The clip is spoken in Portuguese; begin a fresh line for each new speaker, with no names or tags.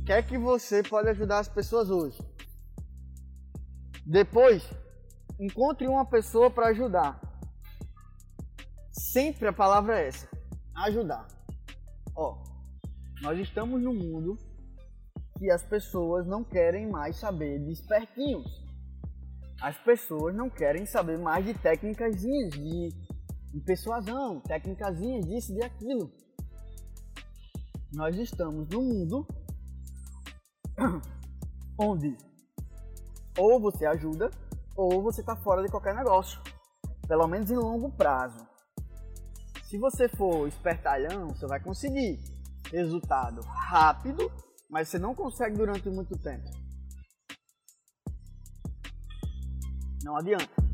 que é que você pode ajudar as pessoas hoje? Depois, encontre uma pessoa para ajudar. Sempre a palavra é essa: ajudar. Ó, nós estamos num mundo que as pessoas não querem mais saber de espertinhos. As pessoas não querem saber mais de técnicas de, persuasão, técnicas disso e aquilo. Nós estamos num mundo onde ou você ajuda ou você está fora de qualquer negócio, pelo menos em longo prazo. Se você for espertalhão, você vai conseguir resultado rápido, mas você não consegue durante muito tempo. Não adianta.